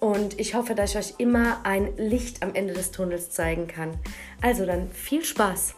Und ich hoffe, dass ich euch immer ein Licht am Ende des Tunnels zeigen kann. Also dann viel Spaß!